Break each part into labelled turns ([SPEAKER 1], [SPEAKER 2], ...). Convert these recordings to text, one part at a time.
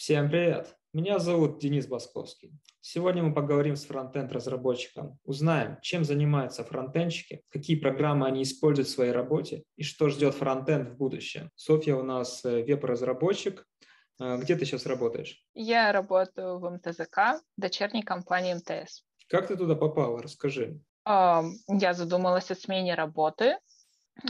[SPEAKER 1] Всем привет! Меня зовут Денис Басковский. Сегодня мы поговорим с фронтенд-разработчиком, узнаем, чем занимаются фронтенщики, какие программы они используют в своей работе и что ждет фронтенд в будущем. Софья у нас э, веб-разработчик. Э, где ты сейчас работаешь?
[SPEAKER 2] Я работаю в МТЗК, дочерней компании МТС.
[SPEAKER 1] Как ты туда попала? Расскажи.
[SPEAKER 2] Я задумалась о смене работы,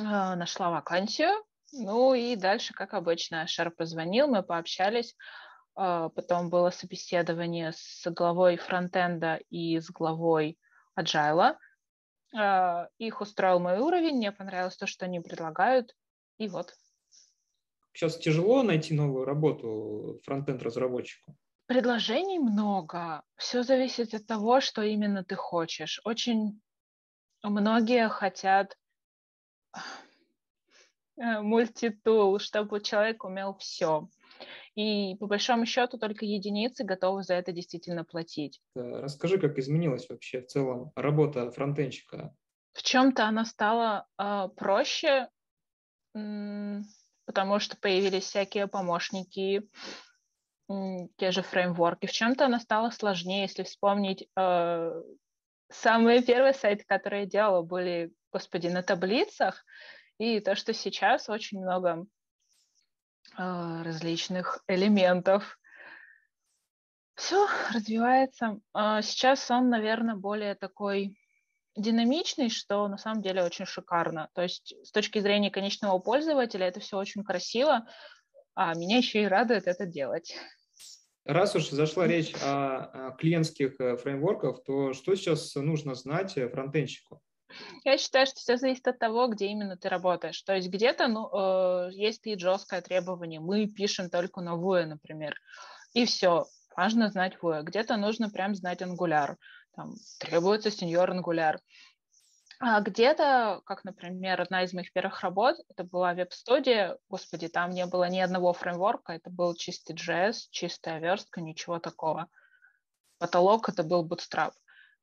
[SPEAKER 2] а, нашла вакансию, ну и дальше, как обычно, Шер позвонил, мы пообщались, а, потом было собеседование с главой фронтенда и с главой agile. А, их устроил мой уровень, мне понравилось то, что они предлагают, и вот.
[SPEAKER 1] Сейчас тяжело найти новую работу фронтенд-разработчику?
[SPEAKER 2] Предложений много. Все зависит от того, что именно ты хочешь. Очень многие хотят э, мультитул, чтобы человек умел все. И по большому счету только единицы готовы за это действительно платить.
[SPEAKER 1] Расскажи, как изменилась вообще в целом работа фронтенщика?
[SPEAKER 2] В чем-то она стала э, проще, потому что появились всякие помощники, те же фреймворки. В чем-то она стала сложнее, если вспомнить э, самые первые сайты, которые я делала, были, господи, на таблицах, и то, что сейчас очень много различных элементов. Все развивается. А, сейчас он, наверное, более такой динамичный, что на самом деле очень шикарно. То есть с точки зрения конечного пользователя это все очень красиво, а меня еще и радует это делать.
[SPEAKER 1] Раз уж зашла речь о клиентских э, фреймворках, то что сейчас нужно знать э, фронтенщику?
[SPEAKER 2] Я считаю, что все зависит от того, где именно ты работаешь. То есть где-то ну, э, есть и жесткое требование. Мы пишем только на Vue, например. И все. Важно знать Vue. Где-то нужно прям знать Angular. Там требуется сеньор Angular. А где-то, как, например, одна из моих первых работ, это была веб-студия, господи, там не было ни одного фреймворка, это был чистый JS, чистая верстка, ничего такого. Потолок это был Bootstrap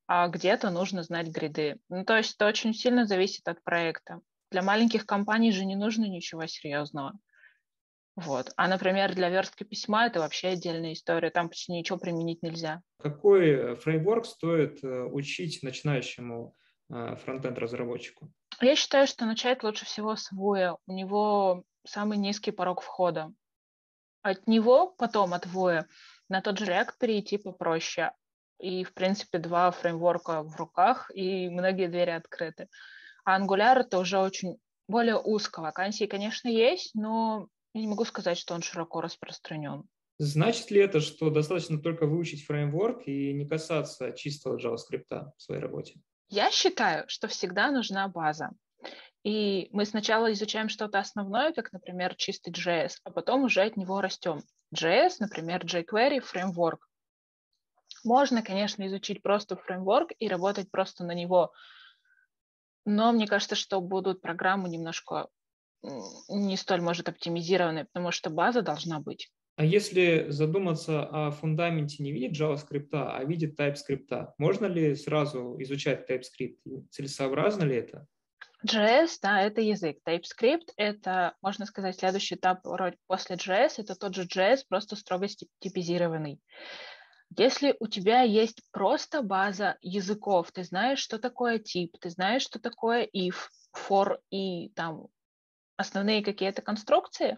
[SPEAKER 2] а где-то нужно знать гриды. Ну, то есть это очень сильно зависит от проекта. Для маленьких компаний же не нужно ничего серьезного. Вот. А, например, для верстки письма это вообще отдельная история, там почти ничего применить нельзя.
[SPEAKER 1] Какой э, фреймворк стоит э, учить начинающему э, фронтенд-разработчику?
[SPEAKER 2] Я считаю, что начать лучше всего с Vue. У него самый низкий порог входа. От него потом, от Vue, на тот же React перейти попроще и, в принципе, два фреймворка в руках, и многие двери открыты. А Angular — это уже очень более узко. Вакансии, конечно, есть, но я не могу сказать, что он широко распространен.
[SPEAKER 1] Значит ли это, что достаточно только выучить фреймворк и не касаться чистого JavaScript в своей работе?
[SPEAKER 2] Я считаю, что всегда нужна база. И мы сначала изучаем что-то основное, как, например, чистый JS, а потом уже от него растем. JS, например, jQuery, фреймворк. Можно, конечно, изучить просто фреймворк и работать просто на него, но мне кажется, что будут программы немножко не столь, может, оптимизированные, потому что база должна быть.
[SPEAKER 1] А если задуматься о фундаменте не видит JavaScript, а видит TypeScript, можно ли сразу изучать TypeScript? Целесообразно ли это?
[SPEAKER 2] JS, да, это язык. TypeScript — это, можно сказать, следующий этап после JS. Это тот же JS, просто строго типизированный. Если у тебя есть просто база языков, ты знаешь, что такое тип, ты знаешь, что такое if, for и там основные какие-то конструкции,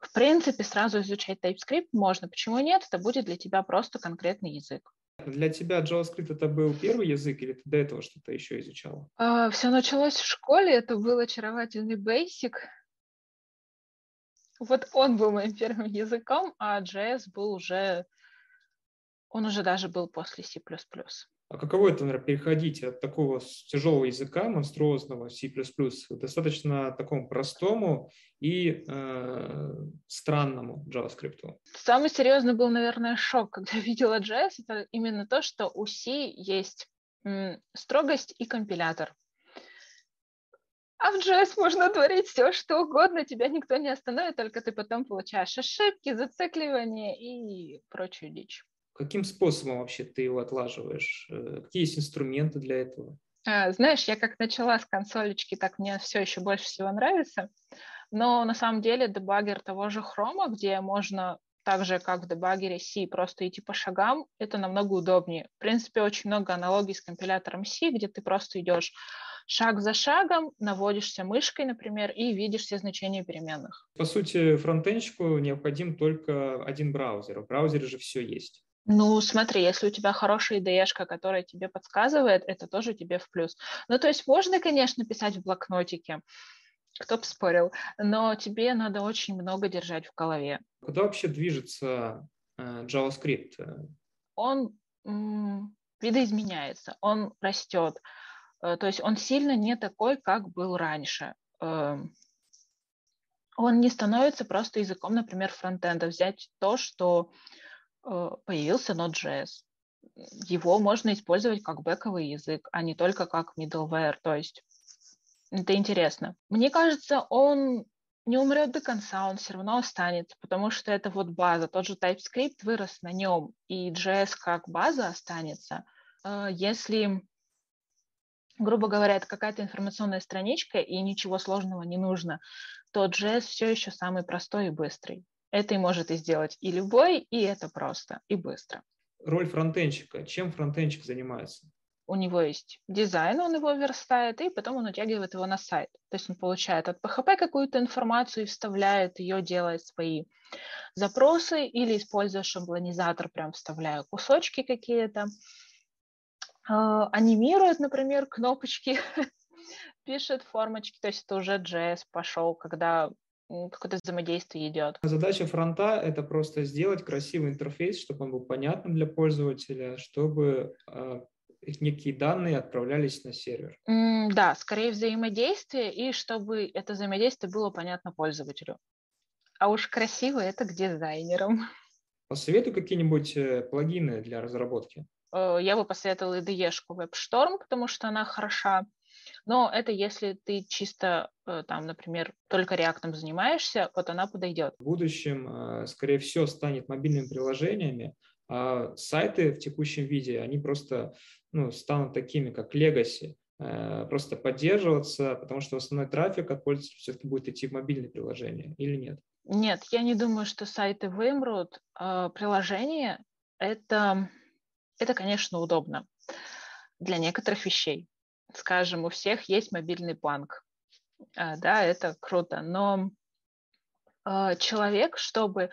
[SPEAKER 2] в принципе, сразу изучать TypeScript можно. Почему нет? Это будет для тебя просто конкретный язык.
[SPEAKER 1] Для тебя JavaScript это был первый язык или ты до этого что-то еще изучала?
[SPEAKER 2] Uh, все началось в школе, это был очаровательный Basic. Вот он был моим первым языком, а JS был уже он уже даже был после C++.
[SPEAKER 1] А каково это, наверное, переходить от такого тяжелого языка, монструозного C++, к достаточно такому простому и э, странному JavaScript?
[SPEAKER 2] Самый серьезный был, наверное, шок, когда видела JS. Это именно то, что у C есть строгость и компилятор. А в JS можно творить все, что угодно, тебя никто не остановит, только ты потом получаешь ошибки, зацикливания и прочую дичь.
[SPEAKER 1] Каким способом вообще ты его отлаживаешь? Э, какие есть инструменты для этого?
[SPEAKER 2] А, знаешь, я как начала с консолечки, так мне все еще больше всего нравится. Но на самом деле дебаггер того же хрома, где можно так же, как в дебагере C, просто идти по шагам, это намного удобнее. В принципе, очень много аналогий с компилятором C, где ты просто идешь шаг за шагом, наводишься мышкой, например, и видишь все значения переменных.
[SPEAKER 1] По сути, фронтенчику необходим только один браузер. В браузере же все есть.
[SPEAKER 2] Ну, смотри, если у тебя хорошая ide которая тебе подсказывает, это тоже тебе в плюс. Ну, то есть можно, конечно, писать в блокнотике, кто бы спорил, но тебе надо очень много держать в голове.
[SPEAKER 1] Куда вообще движется э, JavaScript?
[SPEAKER 2] Он видоизменяется, он растет. Э, то есть он сильно не такой, как был раньше. Э, он не становится просто языком, например, фронтенда. Взять то, что появился Node.js. Его можно использовать как бэковый язык, а не только как middleware. То есть это интересно. Мне кажется, он не умрет до конца, он все равно останется, потому что это вот база. Тот же TypeScript вырос на нем, и JS как база останется. Если грубо говоря, это какая-то информационная страничка, и ничего сложного не нужно, то JS все еще самый простой и быстрый. Это и может и сделать и любой, и это просто, и быстро.
[SPEAKER 1] Роль фронтенщика. Чем фронтенщик занимается?
[SPEAKER 2] У него есть дизайн, он его верстает, и потом он утягивает его на сайт. То есть он получает от PHP какую-то информацию и вставляет ее, делает свои запросы, или используя шаблонизатор, прям вставляя кусочки какие-то. А, анимирует, например, кнопочки, пишет формочки, то есть это уже JS пошел, когда какое-то взаимодействие идет.
[SPEAKER 1] Задача фронта — это просто сделать красивый интерфейс, чтобы он был понятным для пользователя, чтобы э, некие данные отправлялись на сервер.
[SPEAKER 2] Mm, да, скорее взаимодействие, и чтобы это взаимодействие было понятно пользователю. А уж красиво это к дизайнерам.
[SPEAKER 1] Посоветуй какие-нибудь э, плагины для разработки.
[SPEAKER 2] Э, я бы посоветовала IDE-шку WebStorm, потому что она хороша. Но это если ты чисто, э, там, например, только реактом занимаешься, вот она подойдет.
[SPEAKER 1] В будущем, э, скорее всего, станет мобильными приложениями, а сайты в текущем виде, они просто ну, станут такими, как Legacy, просто поддерживаться, потому что основной трафик от пользователей все-таки будет идти в мобильные приложения или нет?
[SPEAKER 2] Нет, я не думаю, что сайты вымрут. А, приложение — это это, конечно, удобно для некоторых вещей. Скажем, у всех есть мобильный банк. А, да, это круто. Но а, человек, чтобы,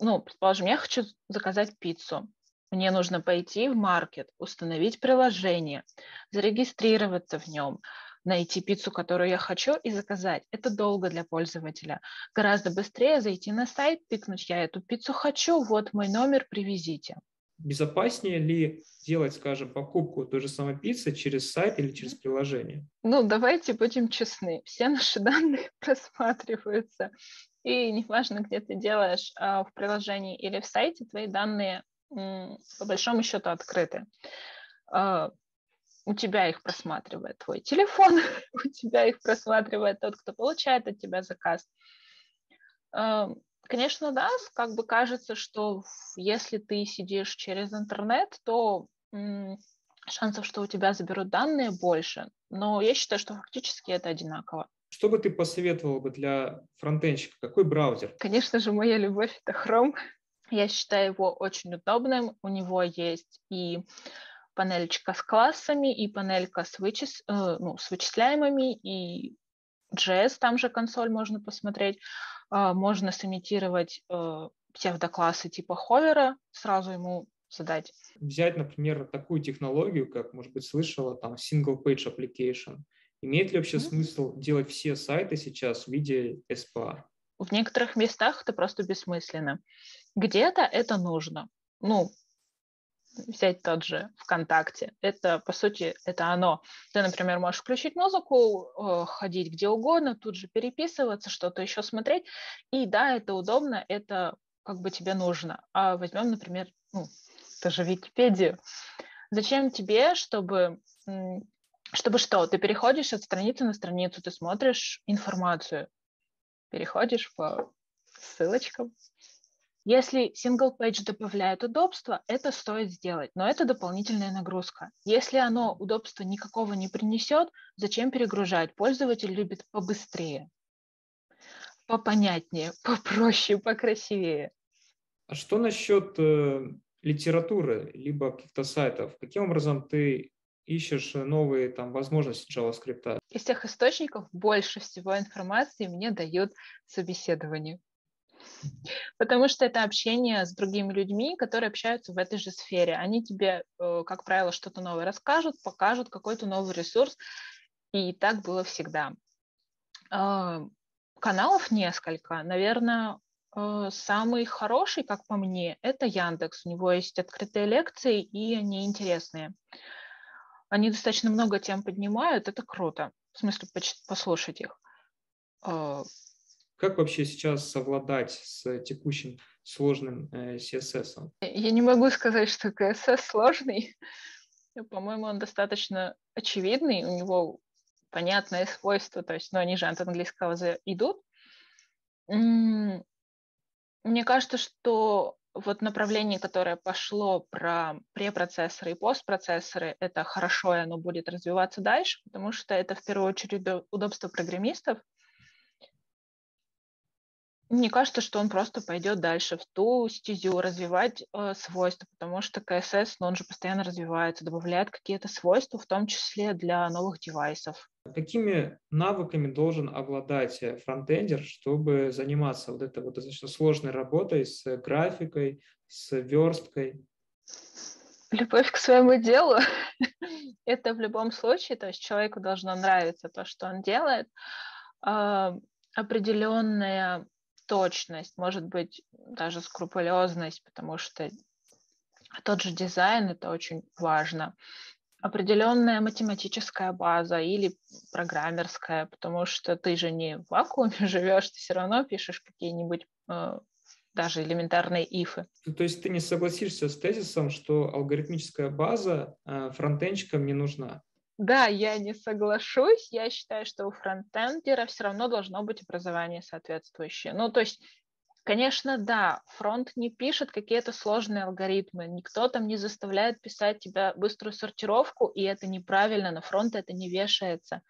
[SPEAKER 2] ну, предположим, я хочу заказать пиццу. Мне нужно пойти в маркет, установить приложение, зарегистрироваться в нем, найти пиццу, которую я хочу, и заказать. Это долго для пользователя. Гораздо быстрее зайти на сайт, тыкнуть «Я эту пиццу хочу, вот мой номер, привезите»
[SPEAKER 1] безопаснее ли делать, скажем, покупку той же самой пиццы через сайт или через приложение?
[SPEAKER 2] Ну, давайте будем честны. Все наши данные просматриваются. И неважно, где ты делаешь, а, в приложении или в сайте, твои данные по большому счету открыты. А, у тебя их просматривает твой телефон, у тебя их просматривает тот, кто получает от тебя заказ. Конечно, да, как бы кажется, что если ты сидишь через интернет, то шансов, что у тебя заберут данные, больше. Но я считаю, что фактически это одинаково.
[SPEAKER 1] Что бы ты посоветовал бы для фронтенщика? Какой браузер?
[SPEAKER 2] Конечно же, моя любовь — это Chrome. Я считаю его очень удобным. У него есть и панельчика с классами, и панелька с, вычис... э, ну, с вычисляемыми, и JS, там же консоль можно посмотреть. А, можно сымитировать э, псевдоклассы типа ховера, сразу ему задать.
[SPEAKER 1] Взять, например, такую технологию, как, может быть, слышала, там, single page application. Имеет ли вообще mm-hmm. смысл делать все сайты сейчас в виде SPA?
[SPEAKER 2] В некоторых местах это просто бессмысленно. Где-то это нужно. Ну, взять тот же ВКонтакте. Это, по сути, это оно. Ты, например, можешь включить музыку, э, ходить где угодно, тут же переписываться, что-то еще смотреть. И да, это удобно, это как бы тебе нужно. А возьмем, например, ну, тоже Википедию. Зачем тебе, чтобы чтобы что? Ты переходишь от страницы на страницу, ты смотришь информацию, переходишь по ссылочкам, если single page добавляет удобство, это стоит сделать, но это дополнительная нагрузка. Если оно удобства никакого не принесет, зачем перегружать? Пользователь любит побыстрее, попонятнее, попроще, покрасивее.
[SPEAKER 1] А что насчет э, литературы, либо каких-то сайтов? Каким образом ты ищешь новые там возможности JavaScript?
[SPEAKER 2] Из тех источников больше всего информации мне дают собеседование. Потому что это общение с другими людьми, которые общаются в этой же сфере. Они тебе, э, как правило, что-то новое расскажут, покажут какой-то новый ресурс. И так было всегда. А, каналов несколько. Наверное, э, самый хороший, как по мне, это Яндекс. У него есть открытые лекции, и они интересные. Они достаточно много тем поднимают, это круто. В смысле, послушать их.
[SPEAKER 1] Как вообще сейчас совладать с текущим сложным э, CSS?
[SPEAKER 2] Я не могу сказать, что CSS сложный. По-моему, он достаточно очевидный, у него понятное свойство, то есть, ну, они же от английского идут. Мне кажется, что вот направление, которое пошло про препроцессоры и постпроцессоры, это хорошо, и оно будет развиваться дальше, потому что это в первую очередь удобство программистов, мне кажется, что он просто пойдет дальше в ту стезю, развивать э, свойства, потому что CSS, ну, он же постоянно развивается, добавляет какие-то свойства, в том числе для новых девайсов.
[SPEAKER 1] Какими навыками должен обладать э, фронтендер, чтобы заниматься вот этой вот достаточно сложной работой с графикой, с версткой?
[SPEAKER 2] Любовь к своему делу. Это в любом случае, то есть человеку должно нравиться то, что он делает. А, определенная точность, может быть, даже скрупулезность, потому что тот же дизайн это очень важно. Определенная математическая база или программерская, потому что ты же не в вакууме живешь, ты все равно пишешь какие-нибудь э, даже элементарные ифы.
[SPEAKER 1] То есть ты не согласишься с тезисом, что алгоритмическая база э, фронтенчикам не нужна?
[SPEAKER 2] Да, я не соглашусь. Я считаю, что у фронтендера все равно должно быть образование соответствующее. Ну, то есть, конечно, да, фронт не пишет какие-то сложные алгоритмы. Никто там не заставляет писать тебя быструю сортировку, и это неправильно, на фронт это не вешается.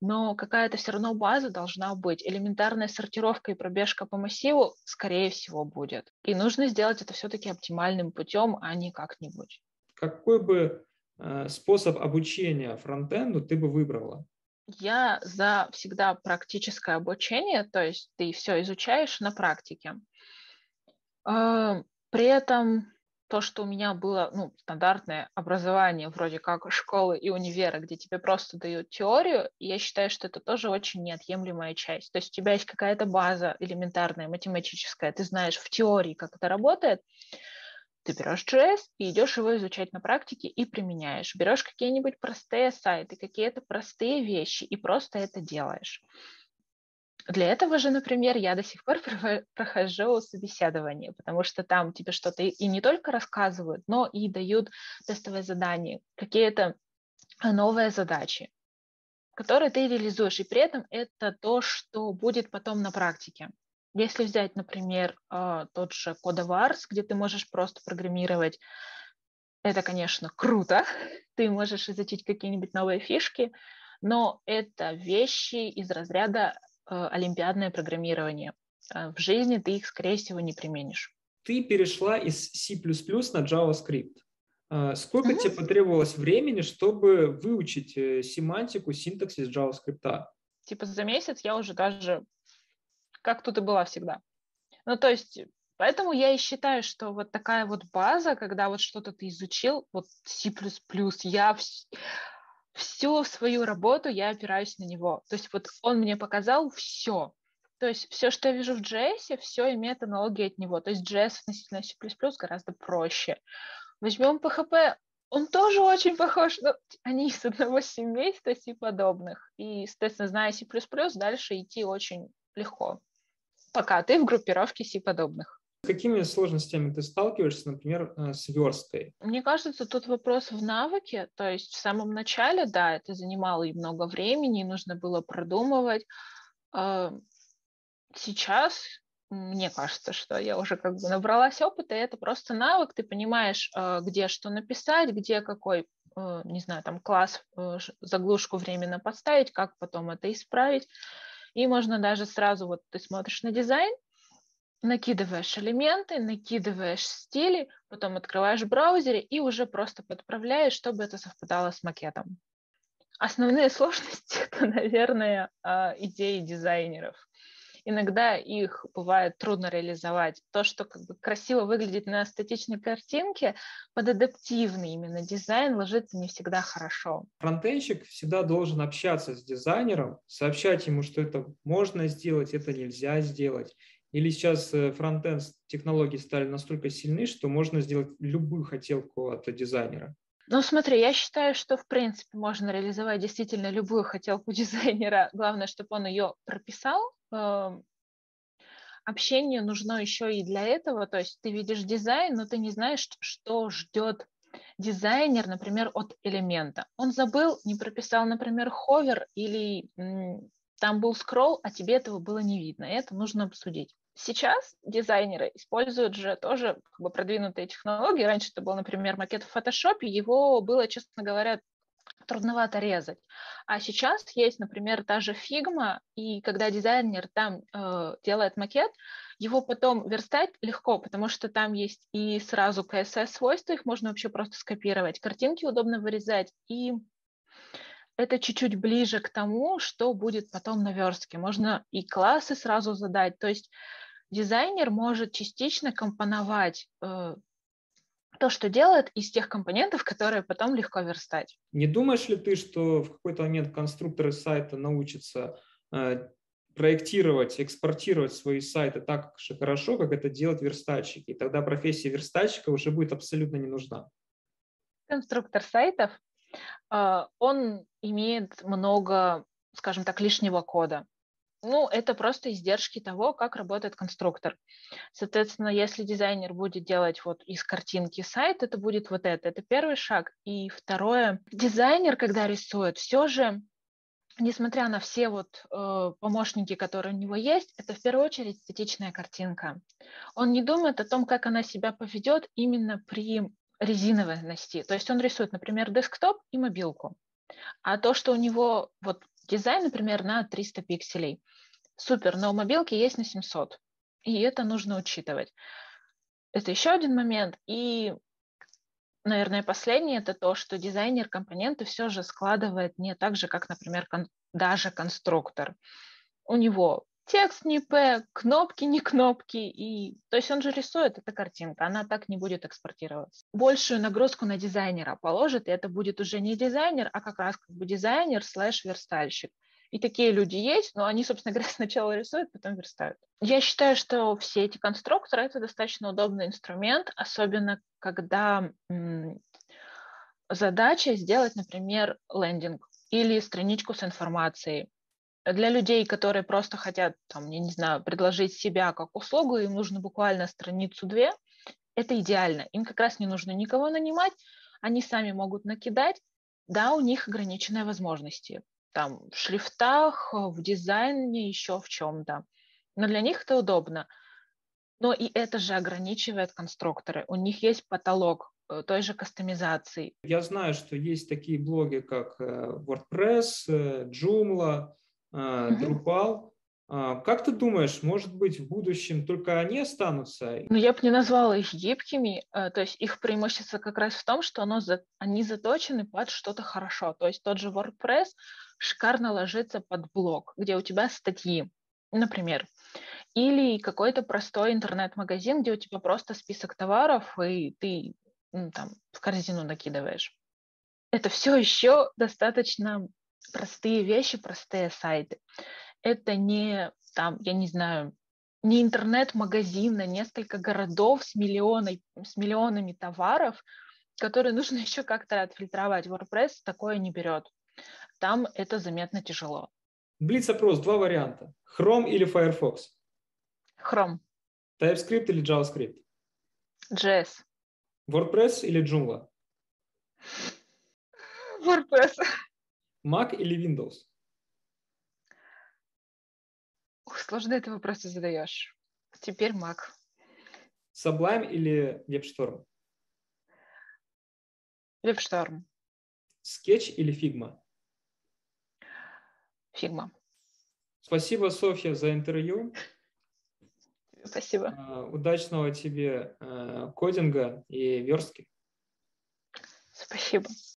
[SPEAKER 2] Но какая-то все равно база должна быть. Элементарная сортировка и пробежка по массиву, скорее всего, будет. И нужно сделать это все-таки оптимальным путем, а не как-нибудь.
[SPEAKER 1] Какой бы способ обучения фронтенду ты бы выбрала?
[SPEAKER 2] Я за всегда практическое обучение, то есть ты все изучаешь на практике. Э, при этом то, что у меня было ну, стандартное образование, вроде как школы и универа, где тебе просто дают теорию, я считаю, что это тоже очень неотъемлемая часть. То есть у тебя есть какая-то база элементарная, математическая, ты знаешь в теории, как это работает, ты берешь JS и идешь его изучать на практике и применяешь. Берешь какие-нибудь простые сайты, какие-то простые вещи и просто это делаешь. Для этого же, например, я до сих пор прохожу собеседование, потому что там тебе что-то и не только рассказывают, но и дают тестовые задания, какие-то новые задачи, которые ты реализуешь. И при этом это то, что будет потом на практике. Если взять, например, а, тот же Codovars, где ты можешь просто программировать, это, конечно, круто. Ты можешь изучить какие-нибудь новые фишки, но это вещи из разряда а, олимпиадное программирование. А, в жизни ты их, скорее всего, не применишь.
[SPEAKER 1] Ты перешла из C++ на JavaScript. Сколько mm-hmm. тебе потребовалось времени, чтобы выучить э, семантику, синтаксис JavaScript?
[SPEAKER 2] Типа за месяц я уже даже как тут и была всегда. Ну, то есть, поэтому я и считаю, что вот такая вот база, когда вот что-то ты изучил, вот C++, я вс- всю свою работу я опираюсь на него. То есть вот он мне показал все. То есть все, что я вижу в JS, все имеет аналогии от него. То есть JS относительно C++ гораздо проще. Возьмем PHP, он тоже очень похож, но они из одного семейства C подобных. И, соответственно, зная C++, дальше идти очень легко пока ты в группировке си-подобных.
[SPEAKER 1] С какими сложностями ты сталкиваешься, например, э, с версткой?
[SPEAKER 2] Мне кажется, тут вопрос в навыке. То есть в самом начале, да, это занимало и много времени, и нужно было продумывать. А, сейчас мне кажется, что я уже как бы набралась опыта, и это просто навык, ты понимаешь, э, где что написать, где какой, э, не знаю, там класс, заглушку временно поставить, как потом это исправить. И можно даже сразу, вот ты смотришь на дизайн, накидываешь элементы, накидываешь стили, потом открываешь в браузере и уже просто подправляешь, чтобы это совпадало с макетом. Основные сложности – это, наверное, а, идеи дизайнеров иногда их бывает трудно реализовать. То, что как бы красиво выглядит на статичной картинке, под адаптивный именно дизайн ложится не всегда хорошо.
[SPEAKER 1] Фронтенщик всегда должен общаться с дизайнером, сообщать ему, что это можно сделать, это нельзя сделать. Или сейчас э, фронтенд технологии стали настолько сильны, что можно сделать любую хотелку от дизайнера.
[SPEAKER 2] Ну, смотри, я считаю, что, в принципе, можно реализовать действительно любую хотелку дизайнера. Главное, чтобы он ее прописал, общение нужно еще и для этого. То есть ты видишь дизайн, но ты не знаешь, что ждет дизайнер, например, от элемента. Он забыл, не прописал, например, hover или там был scroll, а тебе этого было не видно. Это нужно обсудить. Сейчас дизайнеры используют же тоже как бы продвинутые технологии. Раньше это был, например, макет в фотошопе. Его было, честно говоря, трудновато резать. А сейчас есть, например, та же фигма, и когда дизайнер там э, делает макет, его потом верстать легко, потому что там есть и сразу CSS-свойства, их можно вообще просто скопировать, картинки удобно вырезать, и это чуть-чуть ближе к тому, что будет потом на верстке. Можно и классы сразу задать, то есть дизайнер может частично компоновать э, то, что делает из тех компонентов, которые потом легко верстать.
[SPEAKER 1] Не думаешь ли ты, что в какой-то момент конструкторы сайта научатся э, проектировать, экспортировать свои сайты так же хорошо, как это делают верстальщики? И тогда профессия верстальщика уже будет абсолютно не нужна.
[SPEAKER 2] Конструктор сайтов, э, он имеет много, скажем так, лишнего кода. Ну, это просто издержки того, как работает конструктор. Соответственно, если дизайнер будет делать вот из картинки сайт, это будет вот это. Это первый шаг. И второе, дизайнер, когда рисует, все же несмотря на все вот э, помощники, которые у него есть, это в первую очередь статичная картинка. Он не думает о том, как она себя поведет именно при резиновости. То есть он рисует, например, десктоп и мобилку. А то, что у него вот дизайн, например, на 300 пикселей, Супер, но у мобилки есть на 700. И это нужно учитывать. Это еще один момент. И, наверное, последний это то, что дизайнер компоненты все же складывает не так же, как, например, кон- даже конструктор. У него текст не p, кнопки не кнопки. И... То есть он же рисует, эта картинка, она так не будет экспортироваться. Большую нагрузку на дизайнера положит, и это будет уже не дизайнер, а как раз как бы дизайнер слэш верстальщик. И такие люди есть, но они, собственно говоря, сначала рисуют, потом верстают. Я считаю, что все эти конструкторы — это достаточно удобный инструмент, особенно когда задача сделать, например, лендинг или страничку с информацией. Для людей, которые просто хотят, там, я не знаю, предложить себя как услугу, им нужно буквально страницу-две, это идеально. Им как раз не нужно никого нанимать, они сами могут накидать, да, у них ограниченные возможности там в шрифтах, в дизайне, еще в чем-то. Но для них это удобно. Но и это же ограничивает конструкторы. У них есть потолок э, той же кастомизации.
[SPEAKER 1] Я знаю, что есть такие блоги, как э, WordPress, э, Joomla, Drupal. А, как ты думаешь, может быть, в будущем только они останутся?
[SPEAKER 2] Ну, я бы не назвала их гибкими. То есть их преимущество как раз в том, что оно, они заточены под что-то хорошо. То есть тот же WordPress, шикарно ложится под блог, где у тебя статьи, например, или какой-то простой интернет-магазин, где у тебя просто список товаров, и ты ну, там в корзину накидываешь. Это все еще достаточно простые вещи, простые сайты. Это не там, я не знаю, не интернет-магазин на несколько городов с, миллионой, с миллионами товаров, которые нужно еще как-то отфильтровать. WordPress такое не берет там это заметно тяжело.
[SPEAKER 1] Блиц-опрос, два варианта. Chrome или Firefox?
[SPEAKER 2] Chrome.
[SPEAKER 1] TypeScript или JavaScript?
[SPEAKER 2] JS.
[SPEAKER 1] WordPress или Joomla?
[SPEAKER 2] WordPress.
[SPEAKER 1] Mac или Windows?
[SPEAKER 2] Ух, сложно это вопросы задаешь. Теперь Mac.
[SPEAKER 1] Sublime или WebStorm?
[SPEAKER 2] WebStorm.
[SPEAKER 1] Sketch или Figma?
[SPEAKER 2] Фигма.
[SPEAKER 1] Спасибо, Софья, за интервью.
[SPEAKER 2] Спасибо.
[SPEAKER 1] А, удачного тебе э, кодинга и верстки.
[SPEAKER 2] Спасибо.